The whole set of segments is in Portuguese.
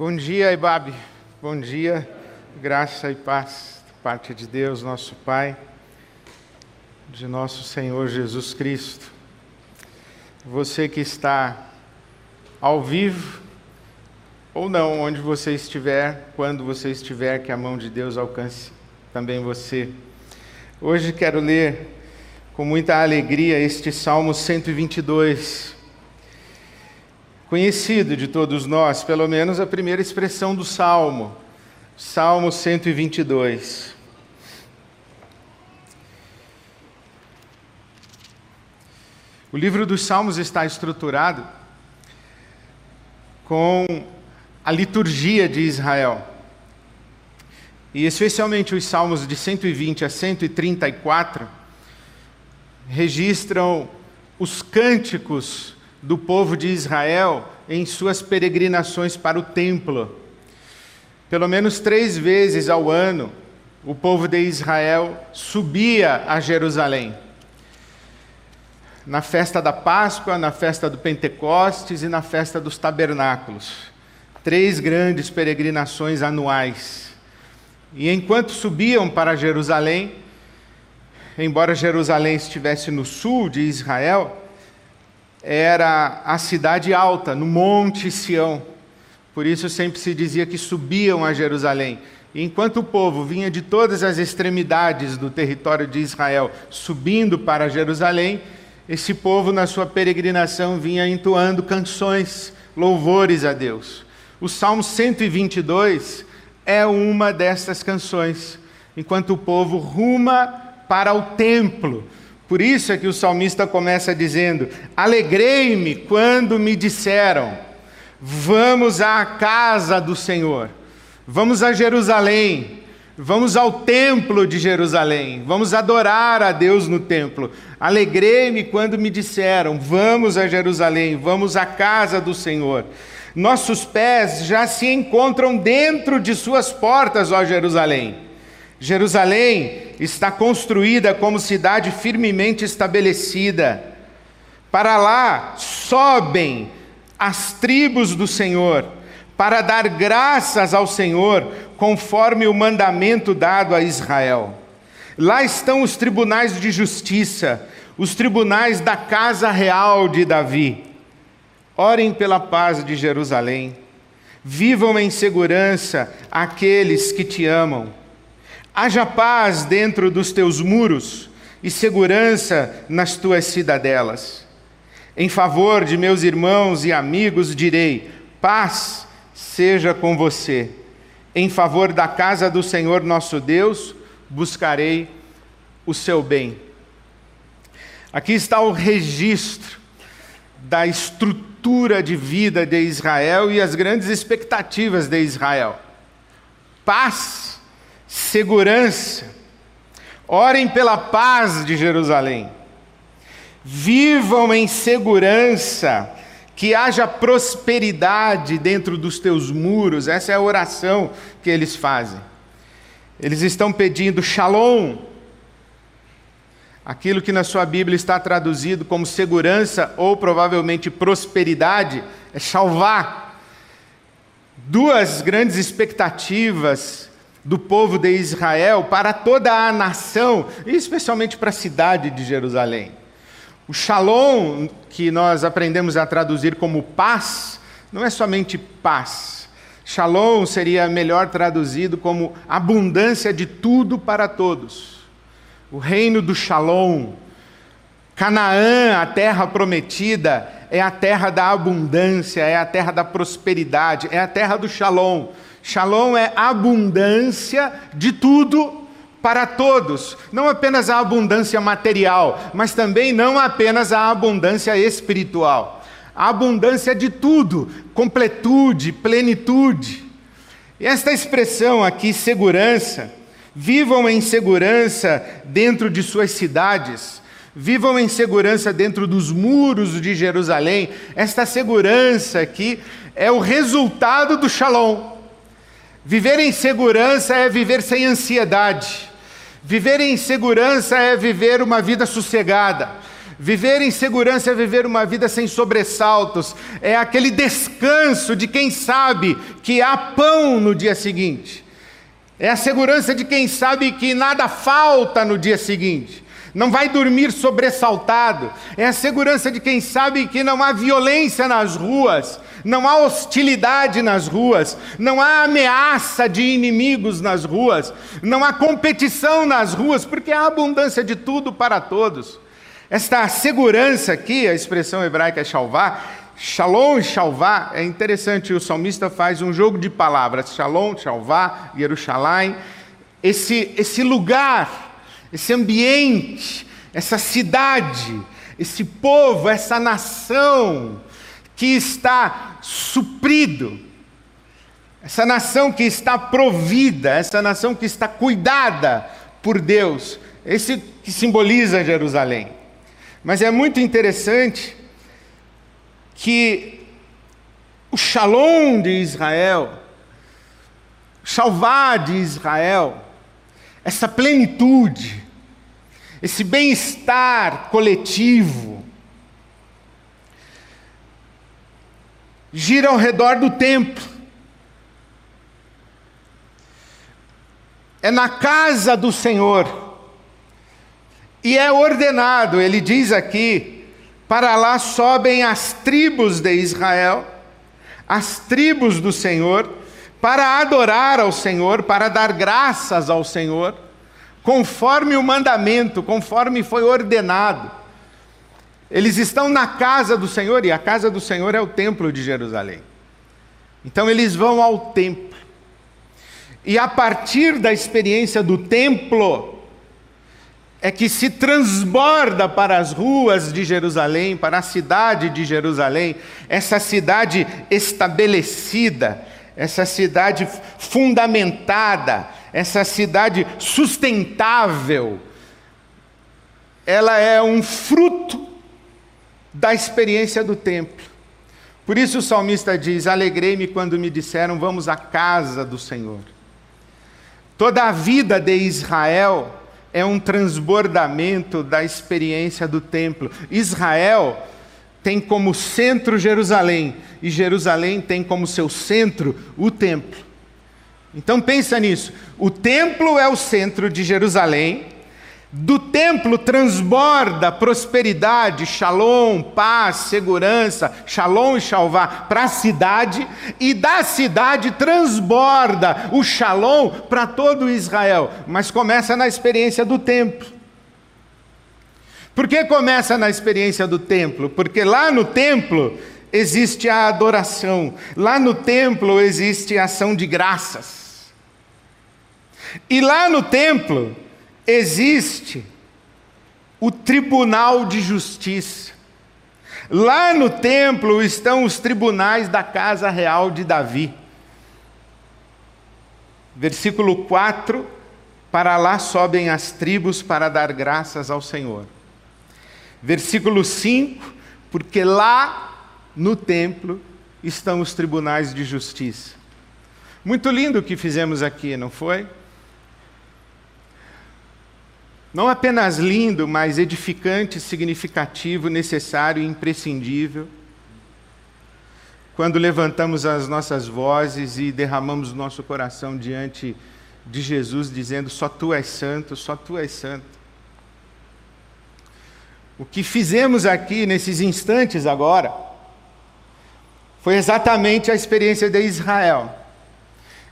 Bom dia, Ibabe. Bom dia, graça e paz parte de Deus, nosso Pai, de nosso Senhor Jesus Cristo. Você que está ao vivo ou não, onde você estiver, quando você estiver, que a mão de Deus alcance também você. Hoje quero ler com muita alegria este Salmo 122 conhecido de todos nós, pelo menos a primeira expressão do salmo, Salmo 122. O livro dos Salmos está estruturado com a liturgia de Israel. E especialmente os salmos de 120 a 134 registram os cânticos do povo de Israel em suas peregrinações para o templo. Pelo menos três vezes ao ano, o povo de Israel subia a Jerusalém. Na festa da Páscoa, na festa do Pentecostes e na festa dos Tabernáculos. Três grandes peregrinações anuais. E enquanto subiam para Jerusalém, embora Jerusalém estivesse no sul de Israel, era a cidade alta, no Monte Sião. Por isso sempre se dizia que subiam a Jerusalém. E enquanto o povo vinha de todas as extremidades do território de Israel subindo para Jerusalém, esse povo, na sua peregrinação, vinha entoando canções, louvores a Deus. O Salmo 122 é uma dessas canções, enquanto o povo ruma para o templo, por isso é que o salmista começa dizendo: Alegrei-me quando me disseram, vamos à casa do Senhor, vamos a Jerusalém, vamos ao templo de Jerusalém, vamos adorar a Deus no templo. Alegrei-me quando me disseram, vamos a Jerusalém, vamos à casa do Senhor. Nossos pés já se encontram dentro de suas portas, ó Jerusalém. Jerusalém está construída como cidade firmemente estabelecida. Para lá sobem as tribos do Senhor, para dar graças ao Senhor, conforme o mandamento dado a Israel. Lá estão os tribunais de justiça, os tribunais da casa real de Davi. Orem pela paz de Jerusalém. Vivam em segurança aqueles que te amam. Haja paz dentro dos teus muros e segurança nas tuas cidadelas. Em favor de meus irmãos e amigos direi: paz seja com você. Em favor da casa do Senhor nosso Deus, buscarei o seu bem. Aqui está o registro da estrutura de vida de Israel e as grandes expectativas de Israel. Paz segurança. Orem pela paz de Jerusalém. Vivam em segurança, que haja prosperidade dentro dos teus muros. Essa é a oração que eles fazem. Eles estão pedindo shalom, aquilo que na sua Bíblia está traduzido como segurança ou provavelmente prosperidade, é salvar. Duas grandes expectativas do povo de Israel para toda a nação, e especialmente para a cidade de Jerusalém. O shalom, que nós aprendemos a traduzir como paz, não é somente paz. Shalom seria melhor traduzido como abundância de tudo para todos. O reino do shalom. Canaã, a terra prometida, é a terra da abundância, é a terra da prosperidade, é a terra do shalom Shalom é abundância de tudo para todos, não apenas a abundância material, mas também não apenas a abundância espiritual. A abundância de tudo, completude, plenitude. E esta expressão aqui, segurança, vivam em segurança dentro de suas cidades, vivam em segurança dentro dos muros de Jerusalém. Esta segurança aqui é o resultado do shalom. Viver em segurança é viver sem ansiedade. Viver em segurança é viver uma vida sossegada. Viver em segurança é viver uma vida sem sobressaltos, é aquele descanso de quem sabe que há pão no dia seguinte, é a segurança de quem sabe que nada falta no dia seguinte, não vai dormir sobressaltado, é a segurança de quem sabe que não há violência nas ruas, não há hostilidade nas ruas, não há ameaça de inimigos nas ruas, não há competição nas ruas, porque há abundância de tudo para todos. Esta segurança aqui, a expressão hebraica é shalvá, shalom shalvá, é interessante, o salmista faz um jogo de palavras, shalom, shalvá, Yerushalayim, esse, esse lugar, esse ambiente, essa cidade, esse povo, essa nação que está suprido, essa nação que está provida, essa nação que está cuidada por Deus, esse que simboliza Jerusalém. Mas é muito interessante que o shalom de Israel, o shalvá de Israel, essa plenitude, esse bem-estar coletivo, gira ao redor do templo. É na casa do Senhor e é ordenado, ele diz aqui, para lá sobem as tribos de Israel, as tribos do Senhor, para adorar ao Senhor, para dar graças ao Senhor, conforme o mandamento, conforme foi ordenado. Eles estão na casa do Senhor, e a casa do Senhor é o templo de Jerusalém. Então eles vão ao templo. E a partir da experiência do templo, é que se transborda para as ruas de Jerusalém, para a cidade de Jerusalém, essa cidade estabelecida, essa cidade fundamentada, essa cidade sustentável, ela é um fruto da experiência do templo. Por isso o salmista diz: Alegrei-me quando me disseram, vamos à casa do Senhor. Toda a vida de Israel é um transbordamento da experiência do templo. Israel tem como centro Jerusalém e Jerusalém tem como seu centro o templo. Então pensa nisso. O templo é o centro de Jerusalém do templo transborda prosperidade, shalom, paz, segurança, shalom e shalvá para a cidade, e da cidade transborda o shalom para todo Israel. Mas começa na experiência do templo. Por que começa na experiência do templo? Porque lá no templo existe a adoração, lá no templo existe a ação de graças. E lá no templo, existe o tribunal de justiça. Lá no templo estão os tribunais da casa real de Davi. Versículo 4: Para lá sobem as tribos para dar graças ao Senhor. Versículo 5: Porque lá no templo estão os tribunais de justiça. Muito lindo o que fizemos aqui, não foi? Não apenas lindo, mas edificante, significativo, necessário e imprescindível. Quando levantamos as nossas vozes e derramamos nosso coração diante de Jesus, dizendo: Só tu és santo, só tu és santo. O que fizemos aqui nesses instantes agora foi exatamente a experiência de Israel.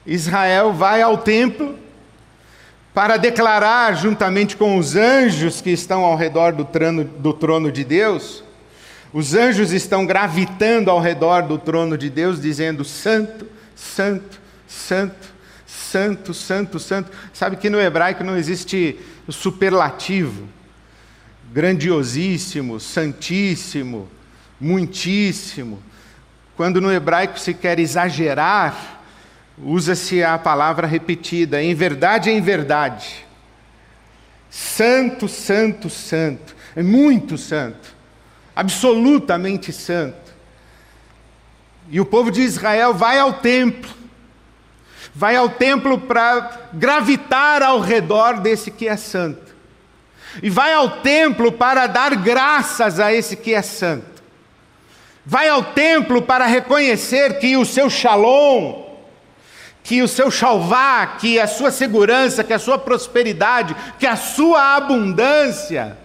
Israel vai ao templo para declarar, juntamente com os anjos que estão ao redor do trono, do trono de Deus, os anjos estão gravitando ao redor do trono de Deus, dizendo: Santo, Santo, Santo, Santo, Santo, Santo. Sabe que no hebraico não existe superlativo, grandiosíssimo, santíssimo, muitíssimo. Quando no hebraico se quer exagerar, usa-se a palavra repetida, em verdade, em verdade. Santo, santo, santo. É muito santo. Absolutamente santo. E o povo de Israel vai ao templo. Vai ao templo para gravitar ao redor desse que é santo. e vai ao templo para dar graças a esse que é santo. Vai ao templo para reconhecer que o seu shalom, que o seu shalvá, que a sua segurança, que a sua prosperidade, que a sua abundância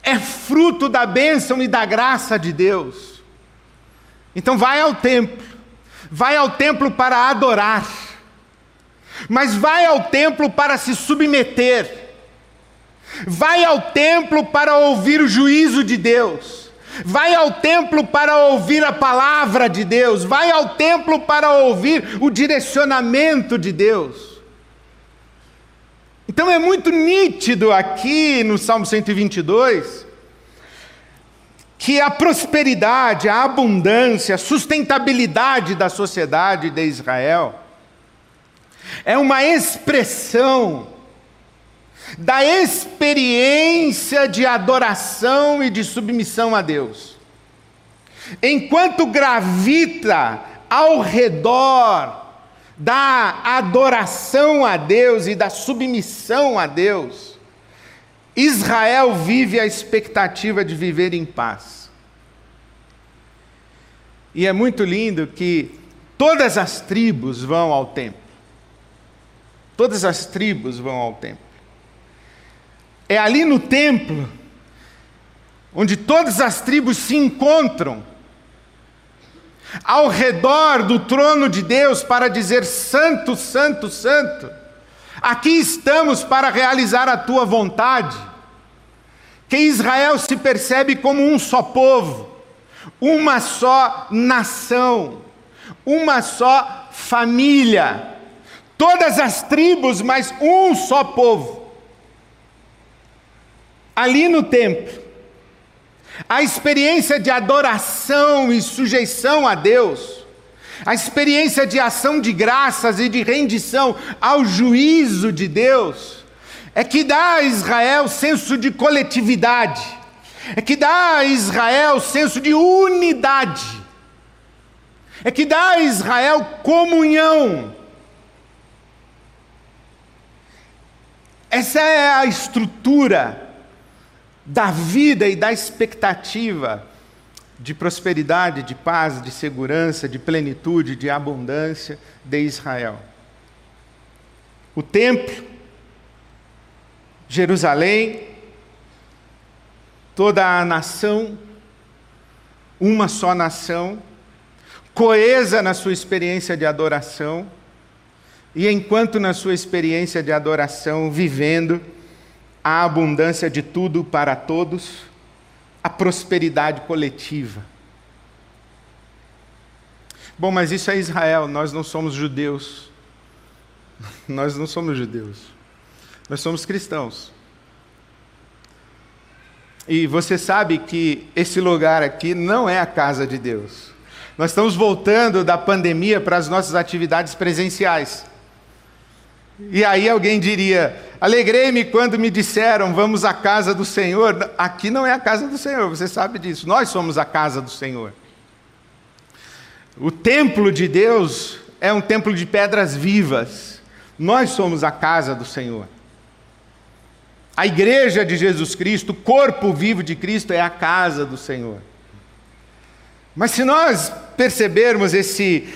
é fruto da bênção e da graça de Deus. Então vai ao templo, vai ao templo para adorar, mas vai ao templo para se submeter, vai ao templo para ouvir o juízo de Deus, vai ao templo para ouvir a palavra de Deus, vai ao templo para ouvir o direcionamento de Deus. Então é muito nítido aqui no Salmo 122 que a prosperidade, a abundância, a sustentabilidade da sociedade de Israel é uma expressão da experiência de adoração e de submissão a Deus. Enquanto gravita ao redor da adoração a Deus e da submissão a Deus, Israel vive a expectativa de viver em paz. E é muito lindo que todas as tribos vão ao templo. Todas as tribos vão ao templo. É ali no templo onde todas as tribos se encontram ao redor do trono de Deus para dizer: Santo, Santo, Santo, aqui estamos para realizar a tua vontade. Que Israel se percebe como um só povo, uma só nação, uma só família, todas as tribos, mas um só povo. Ali no templo, a experiência de adoração e sujeição a Deus, a experiência de ação de graças e de rendição ao juízo de Deus, é que dá a Israel senso de coletividade, é que dá a Israel senso de unidade, é que dá a Israel comunhão. Essa é a estrutura da vida e da expectativa de prosperidade, de paz, de segurança, de plenitude, de abundância de Israel. O templo, Jerusalém, toda a nação, uma só nação, coesa na sua experiência de adoração, e enquanto na sua experiência de adoração, vivendo, a abundância de tudo para todos, a prosperidade coletiva. Bom, mas isso é Israel, nós não somos judeus. Nós não somos judeus. Nós somos cristãos. E você sabe que esse lugar aqui não é a casa de Deus. Nós estamos voltando da pandemia para as nossas atividades presenciais. E aí alguém diria: Alegrei-me quando me disseram, vamos à casa do Senhor. Aqui não é a casa do Senhor, você sabe disso. Nós somos a casa do Senhor. O templo de Deus é um templo de pedras vivas. Nós somos a casa do Senhor. A igreja de Jesus Cristo, o corpo vivo de Cristo, é a casa do Senhor. Mas se nós percebermos esse,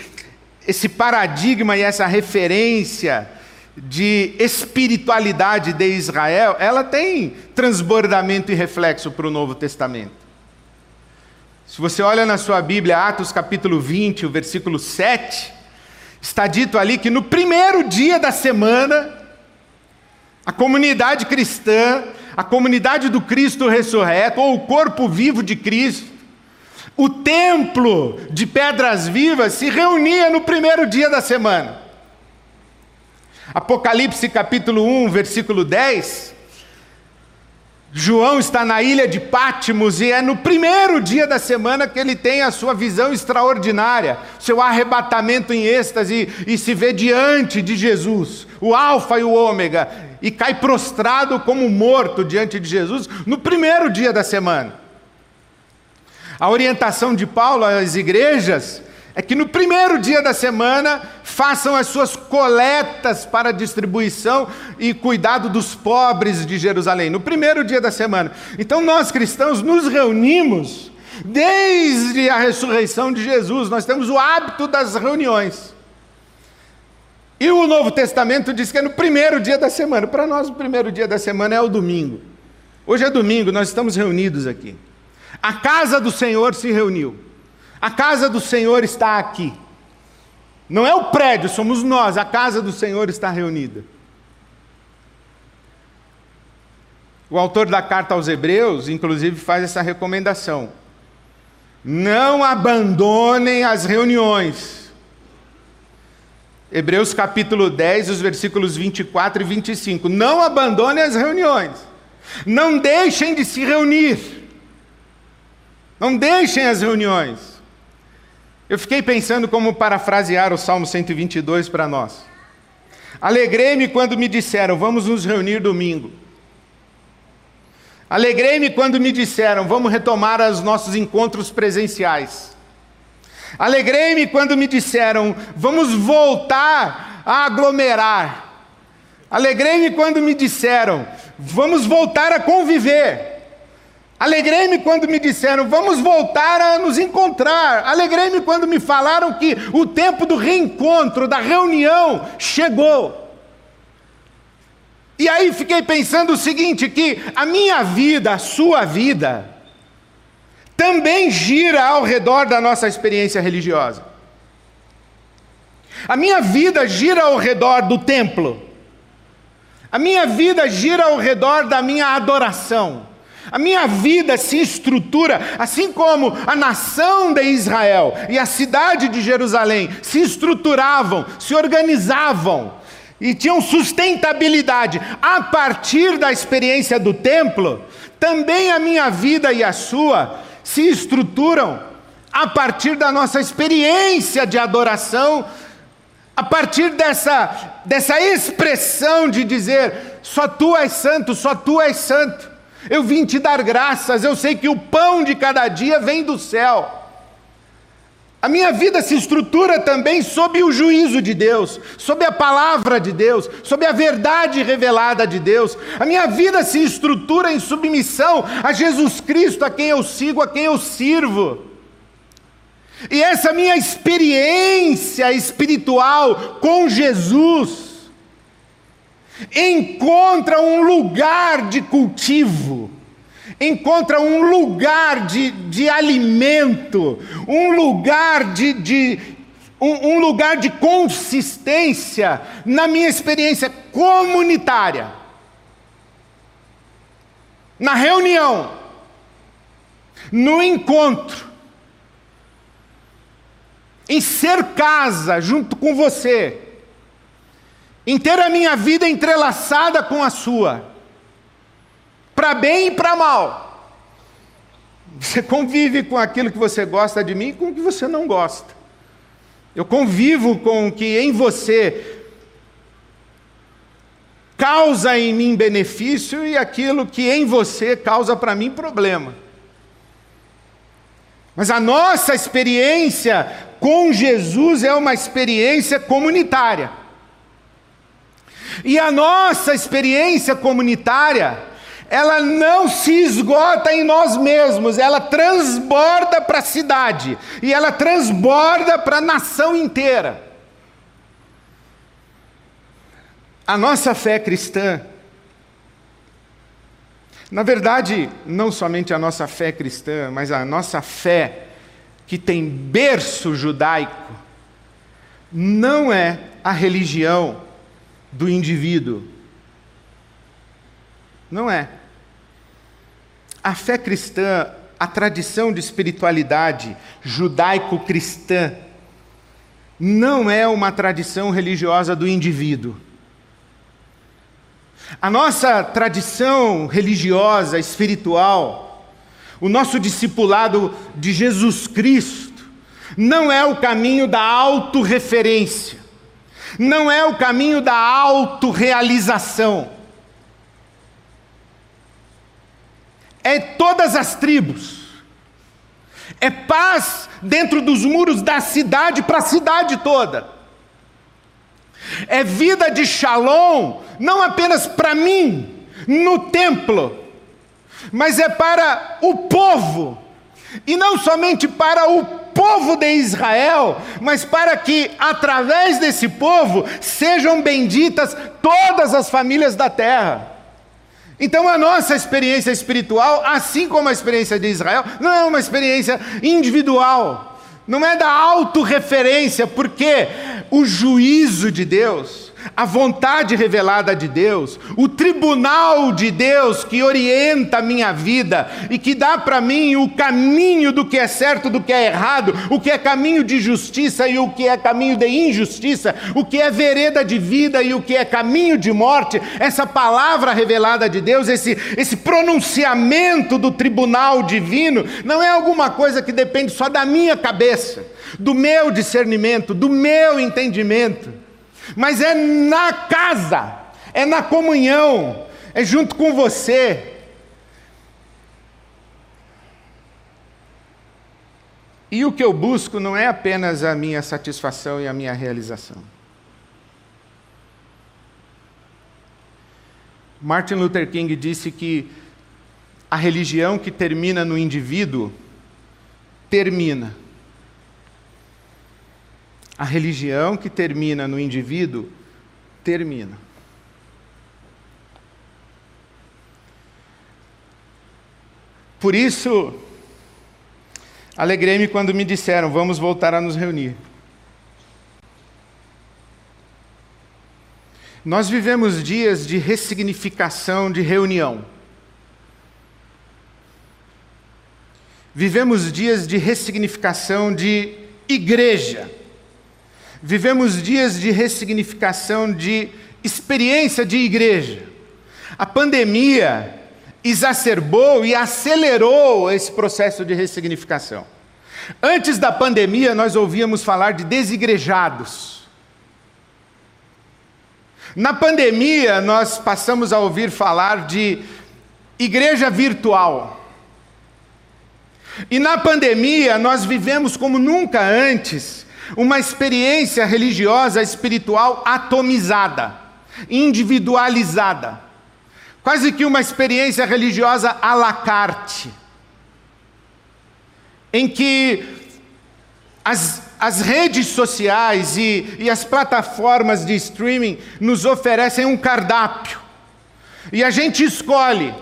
esse paradigma e essa referência, de espiritualidade de Israel, ela tem transbordamento e reflexo para o Novo Testamento. Se você olha na sua Bíblia, Atos capítulo 20, o versículo 7, está dito ali que no primeiro dia da semana, a comunidade cristã, a comunidade do Cristo ressurreto, ou o corpo vivo de Cristo, o templo de pedras vivas se reunia no primeiro dia da semana. Apocalipse capítulo 1, versículo 10. João está na ilha de Pátimos e é no primeiro dia da semana que ele tem a sua visão extraordinária, seu arrebatamento em êxtase e se vê diante de Jesus, o Alfa e o Ômega, e cai prostrado como morto diante de Jesus no primeiro dia da semana. A orientação de Paulo às igrejas é que no primeiro dia da semana façam as suas coletas para distribuição e cuidado dos pobres de Jerusalém, no primeiro dia da semana. Então nós cristãos nos reunimos desde a ressurreição de Jesus, nós temos o hábito das reuniões. E o Novo Testamento diz que é no primeiro dia da semana. Para nós, o primeiro dia da semana é o domingo. Hoje é domingo, nós estamos reunidos aqui. A casa do Senhor se reuniu. A casa do Senhor está aqui. Não é o prédio, somos nós. A casa do Senhor está reunida. O autor da carta aos Hebreus, inclusive, faz essa recomendação: não abandonem as reuniões. Hebreus capítulo 10, os versículos 24 e 25. Não abandonem as reuniões. Não deixem de se reunir. Não deixem as reuniões. Eu fiquei pensando como parafrasear o Salmo 122 para nós. Alegrei-me quando me disseram, vamos nos reunir domingo. Alegrei-me quando me disseram, vamos retomar os nossos encontros presenciais. Alegrei-me quando me disseram, vamos voltar a aglomerar. Alegrei-me quando me disseram, vamos voltar a conviver. Alegrei-me quando me disseram, vamos voltar a nos encontrar. Alegrei-me quando me falaram que o tempo do reencontro, da reunião, chegou. E aí fiquei pensando o seguinte: que a minha vida, a sua vida, também gira ao redor da nossa experiência religiosa. A minha vida gira ao redor do templo. A minha vida gira ao redor da minha adoração. A minha vida se estrutura, assim como a nação de Israel e a cidade de Jerusalém se estruturavam, se organizavam e tinham sustentabilidade a partir da experiência do templo, também a minha vida e a sua se estruturam a partir da nossa experiência de adoração, a partir dessa, dessa expressão de dizer: só tu és santo, só tu és santo. Eu vim te dar graças, eu sei que o pão de cada dia vem do céu. A minha vida se estrutura também sob o juízo de Deus, sob a palavra de Deus, sob a verdade revelada de Deus. A minha vida se estrutura em submissão a Jesus Cristo, a quem eu sigo, a quem eu sirvo. E essa minha experiência espiritual com Jesus, encontra um lugar de cultivo, encontra um lugar de, de alimento, um lugar de, de um, um lugar de consistência na minha experiência comunitária. Na reunião, no encontro, em ser casa junto com você, em ter a minha vida entrelaçada com a sua, para bem e para mal. Você convive com aquilo que você gosta de mim e com o que você não gosta. Eu convivo com o que em você causa em mim benefício e aquilo que em você causa para mim problema. Mas a nossa experiência com Jesus é uma experiência comunitária. E a nossa experiência comunitária, ela não se esgota em nós mesmos, ela transborda para a cidade e ela transborda para a nação inteira. A nossa fé cristã, na verdade, não somente a nossa fé cristã, mas a nossa fé que tem berço judaico, não é a religião do indivíduo. Não é. A fé cristã, a tradição de espiritualidade judaico-cristã, não é uma tradição religiosa do indivíduo. A nossa tradição religiosa, espiritual, o nosso discipulado de Jesus Cristo, não é o caminho da autorreferência não é o caminho da autorrealização. É todas as tribos. É paz dentro dos muros da cidade para a cidade toda. É vida de shalom, não apenas para mim, no templo, mas é para o povo, e não somente para o povo de Israel, mas para que através desse povo sejam benditas todas as famílias da terra. Então a nossa experiência espiritual, assim como a experiência de Israel, não é uma experiência individual, não é da autorreferência, porque o juízo de Deus a vontade revelada de Deus, o tribunal de Deus que orienta a minha vida e que dá para mim o caminho do que é certo, do que é errado, o que é caminho de justiça e o que é caminho de injustiça, o que é vereda de vida e o que é caminho de morte, essa palavra revelada de Deus, esse, esse pronunciamento do tribunal divino, não é alguma coisa que depende só da minha cabeça, do meu discernimento, do meu entendimento mas é na casa, é na comunhão, é junto com você. E o que eu busco não é apenas a minha satisfação e a minha realização. Martin Luther King disse que a religião que termina no indivíduo termina a religião que termina no indivíduo, termina. Por isso, alegrei-me quando me disseram: vamos voltar a nos reunir. Nós vivemos dias de ressignificação de reunião. Vivemos dias de ressignificação de igreja. Vivemos dias de ressignificação, de experiência de igreja. A pandemia exacerbou e acelerou esse processo de ressignificação. Antes da pandemia, nós ouvíamos falar de desigrejados. Na pandemia, nós passamos a ouvir falar de igreja virtual. E na pandemia, nós vivemos como nunca antes uma experiência religiosa espiritual atomizada, individualizada, quase que uma experiência religiosa à la carte, em que as, as redes sociais e, e as plataformas de streaming nos oferecem um cardápio, e a gente escolhe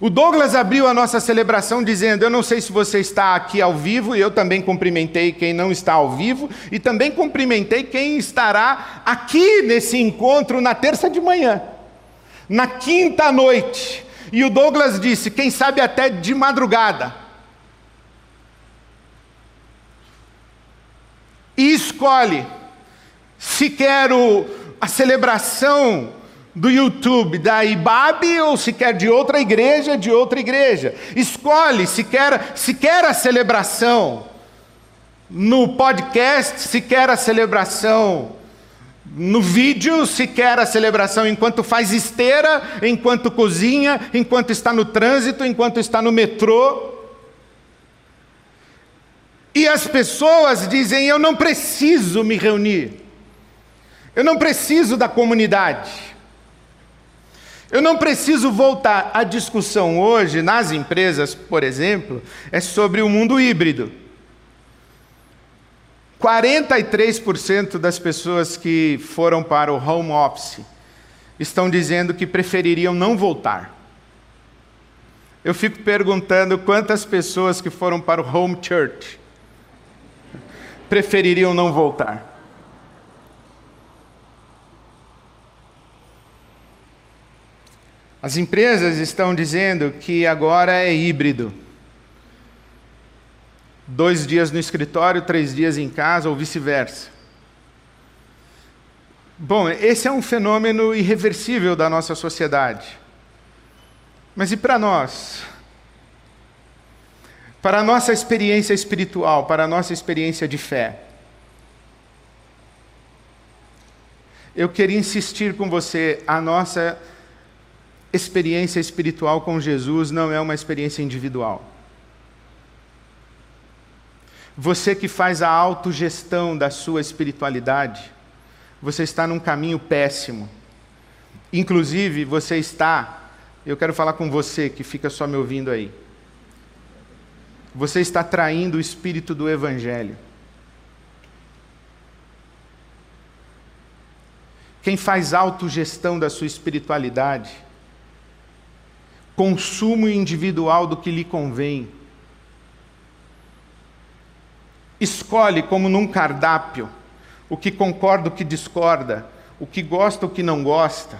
o Douglas abriu a nossa celebração dizendo: Eu não sei se você está aqui ao vivo, e eu também cumprimentei quem não está ao vivo, e também cumprimentei quem estará aqui nesse encontro na terça de manhã, na quinta noite. E o Douglas disse: Quem sabe até de madrugada. E escolhe se quero a celebração do YouTube, da IBAB ou se quer de outra igreja, de outra igreja. Escolhe se quer, se quer a celebração no podcast, se quer a celebração no vídeo, se quer a celebração enquanto faz esteira, enquanto cozinha, enquanto está no trânsito, enquanto está no metrô. E as pessoas dizem: Eu não preciso me reunir, eu não preciso da comunidade. Eu não preciso voltar. A discussão hoje, nas empresas, por exemplo, é sobre o mundo híbrido. 43% das pessoas que foram para o home office estão dizendo que prefeririam não voltar. Eu fico perguntando quantas pessoas que foram para o home church prefeririam não voltar. As empresas estão dizendo que agora é híbrido. Dois dias no escritório, três dias em casa, ou vice-versa. Bom, esse é um fenômeno irreversível da nossa sociedade. Mas e para nós? Para a nossa experiência espiritual, para a nossa experiência de fé? Eu queria insistir com você, a nossa experiência espiritual com Jesus não é uma experiência individual. Você que faz a autogestão da sua espiritualidade, você está num caminho péssimo. Inclusive, você está, eu quero falar com você que fica só me ouvindo aí. Você está traindo o espírito do Evangelho. Quem faz autogestão da sua espiritualidade, consumo individual do que lhe convém, escolhe como num cardápio o que concorda, o que discorda, o que gosta, o que não gosta,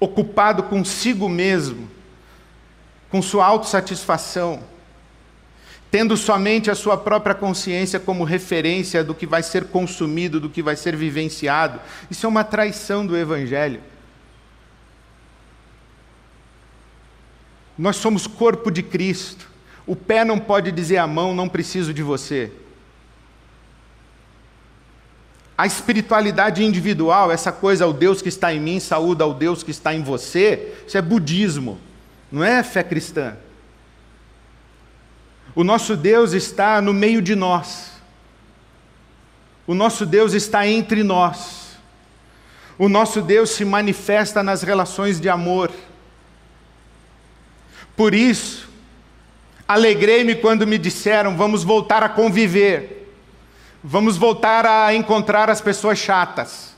ocupado consigo mesmo, com sua autossatisfação, tendo somente a sua própria consciência como referência do que vai ser consumido, do que vai ser vivenciado. Isso é uma traição do Evangelho. Nós somos corpo de Cristo. O pé não pode dizer à mão, não preciso de você. A espiritualidade individual, essa coisa, o Deus que está em mim saúda ao Deus que está em você, isso é budismo, não é fé cristã. O nosso Deus está no meio de nós. O nosso Deus está entre nós. O nosso Deus se manifesta nas relações de amor. Por isso, alegrei-me quando me disseram: vamos voltar a conviver. Vamos voltar a encontrar as pessoas chatas.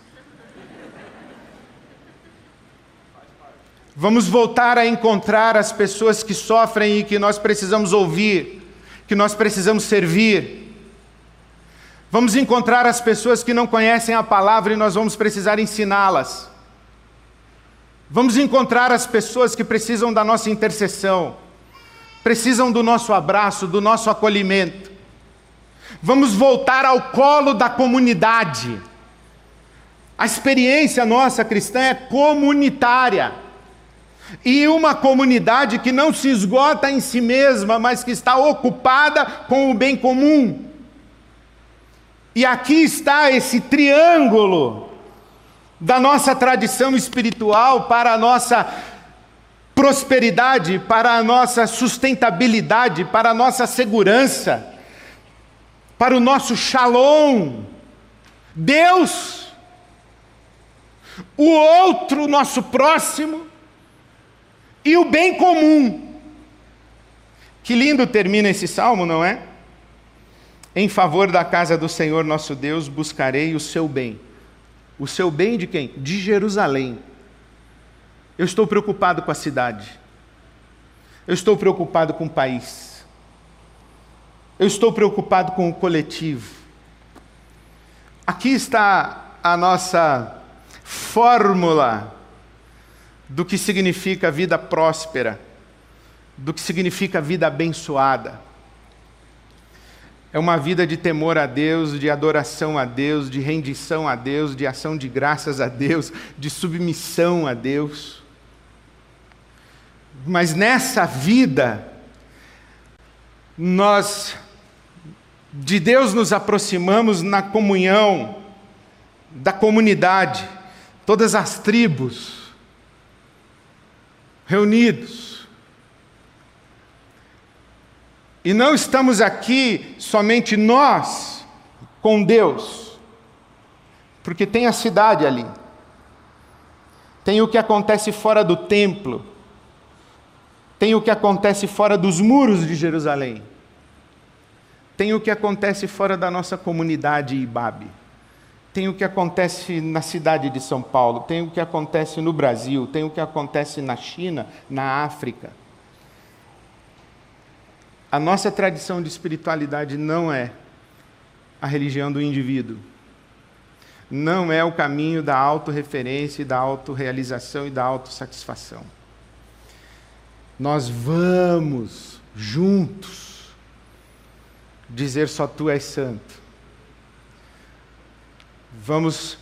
Vamos voltar a encontrar as pessoas que sofrem e que nós precisamos ouvir, que nós precisamos servir. Vamos encontrar as pessoas que não conhecem a palavra e nós vamos precisar ensiná-las. Vamos encontrar as pessoas que precisam da nossa intercessão, precisam do nosso abraço, do nosso acolhimento. Vamos voltar ao colo da comunidade. A experiência nossa cristã é comunitária. E uma comunidade que não se esgota em si mesma, mas que está ocupada com o bem comum. E aqui está esse triângulo da nossa tradição espiritual para a nossa prosperidade, para a nossa sustentabilidade, para a nossa segurança para o nosso shalom. Deus, o outro, nosso próximo, e o bem comum. Que lindo termina esse salmo, não é? Em favor da casa do Senhor nosso Deus, buscarei o seu bem. O seu bem de quem? De Jerusalém. Eu estou preocupado com a cidade. Eu estou preocupado com o país. Eu estou preocupado com o coletivo. Aqui está a nossa fórmula do que significa vida próspera, do que significa vida abençoada. É uma vida de temor a Deus, de adoração a Deus, de rendição a Deus, de ação de graças a Deus, de submissão a Deus. Mas nessa vida, nós de Deus nos aproximamos na comunhão da comunidade, todas as tribos reunidos. E não estamos aqui somente nós com Deus, porque tem a cidade ali, tem o que acontece fora do templo, tem o que acontece fora dos muros de Jerusalém. Tem o que acontece fora da nossa comunidade IBAB. Tem o que acontece na cidade de São Paulo, tem o que acontece no Brasil, tem o que acontece na China, na África. A nossa tradição de espiritualidade não é a religião do indivíduo. Não é o caminho da autorreferência, da autorrealização e da autossatisfação. Nós vamos juntos dizer só tu és santo. Vamos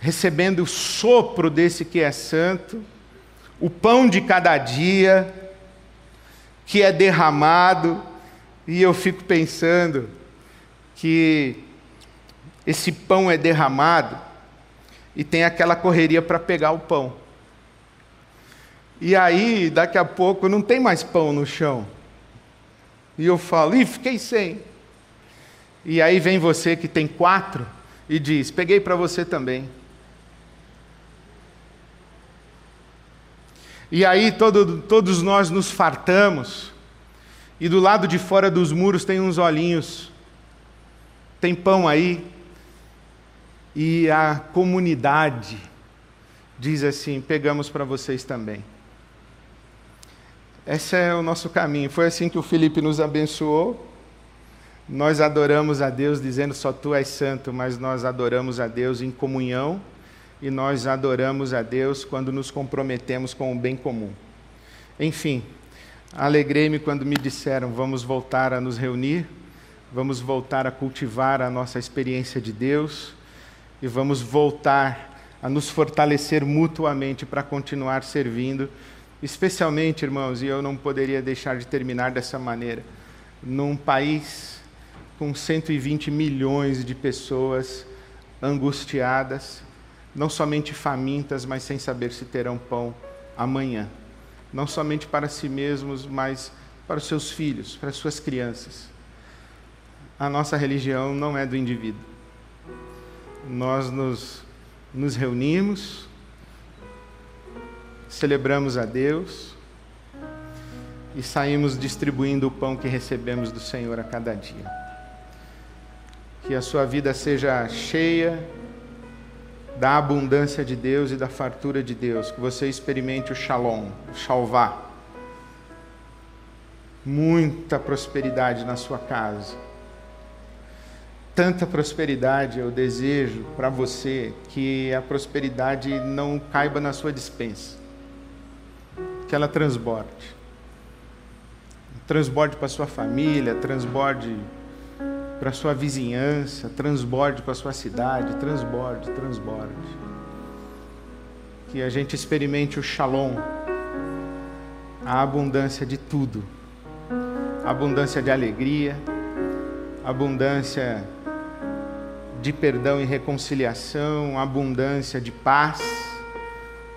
recebendo o sopro desse que é santo, o pão de cada dia que é derramado, e eu fico pensando que esse pão é derramado e tem aquela correria para pegar o pão. E aí, daqui a pouco, não tem mais pão no chão. E eu falo, ih, fiquei sem. E aí vem você que tem quatro e diz: peguei para você também. E aí todo, todos nós nos fartamos, e do lado de fora dos muros tem uns olhinhos, tem pão aí, e a comunidade diz assim: pegamos para vocês também. Esse é o nosso caminho. Foi assim que o Felipe nos abençoou. Nós adoramos a Deus dizendo só tu és santo, mas nós adoramos a Deus em comunhão e nós adoramos a Deus quando nos comprometemos com o bem comum. Enfim, alegrei-me quando me disseram: vamos voltar a nos reunir, vamos voltar a cultivar a nossa experiência de Deus e vamos voltar a nos fortalecer mutuamente para continuar servindo, especialmente, irmãos, e eu não poderia deixar de terminar dessa maneira, num país com 120 milhões de pessoas angustiadas, não somente famintas, mas sem saber se terão pão amanhã. Não somente para si mesmos, mas para os seus filhos, para as suas crianças. A nossa religião não é do indivíduo. Nós nos, nos reunimos, celebramos a Deus e saímos distribuindo o pão que recebemos do Senhor a cada dia que a sua vida seja cheia da abundância de Deus e da fartura de Deus, que você experimente o shalom, o shalvá. Muita prosperidade na sua casa. Tanta prosperidade eu desejo para você que a prosperidade não caiba na sua dispensa. Que ela transborde. Transborde para sua família, transborde para sua vizinhança, transborde para a sua cidade, transborde, transborde. Que a gente experimente o shalom, a abundância de tudo, abundância de alegria, abundância de perdão e reconciliação, abundância de paz,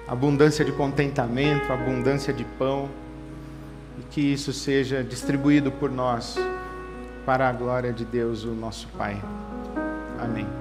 abundância de contentamento, abundância de pão, e que isso seja distribuído por nós para a glória de Deus, o nosso Pai. Amém.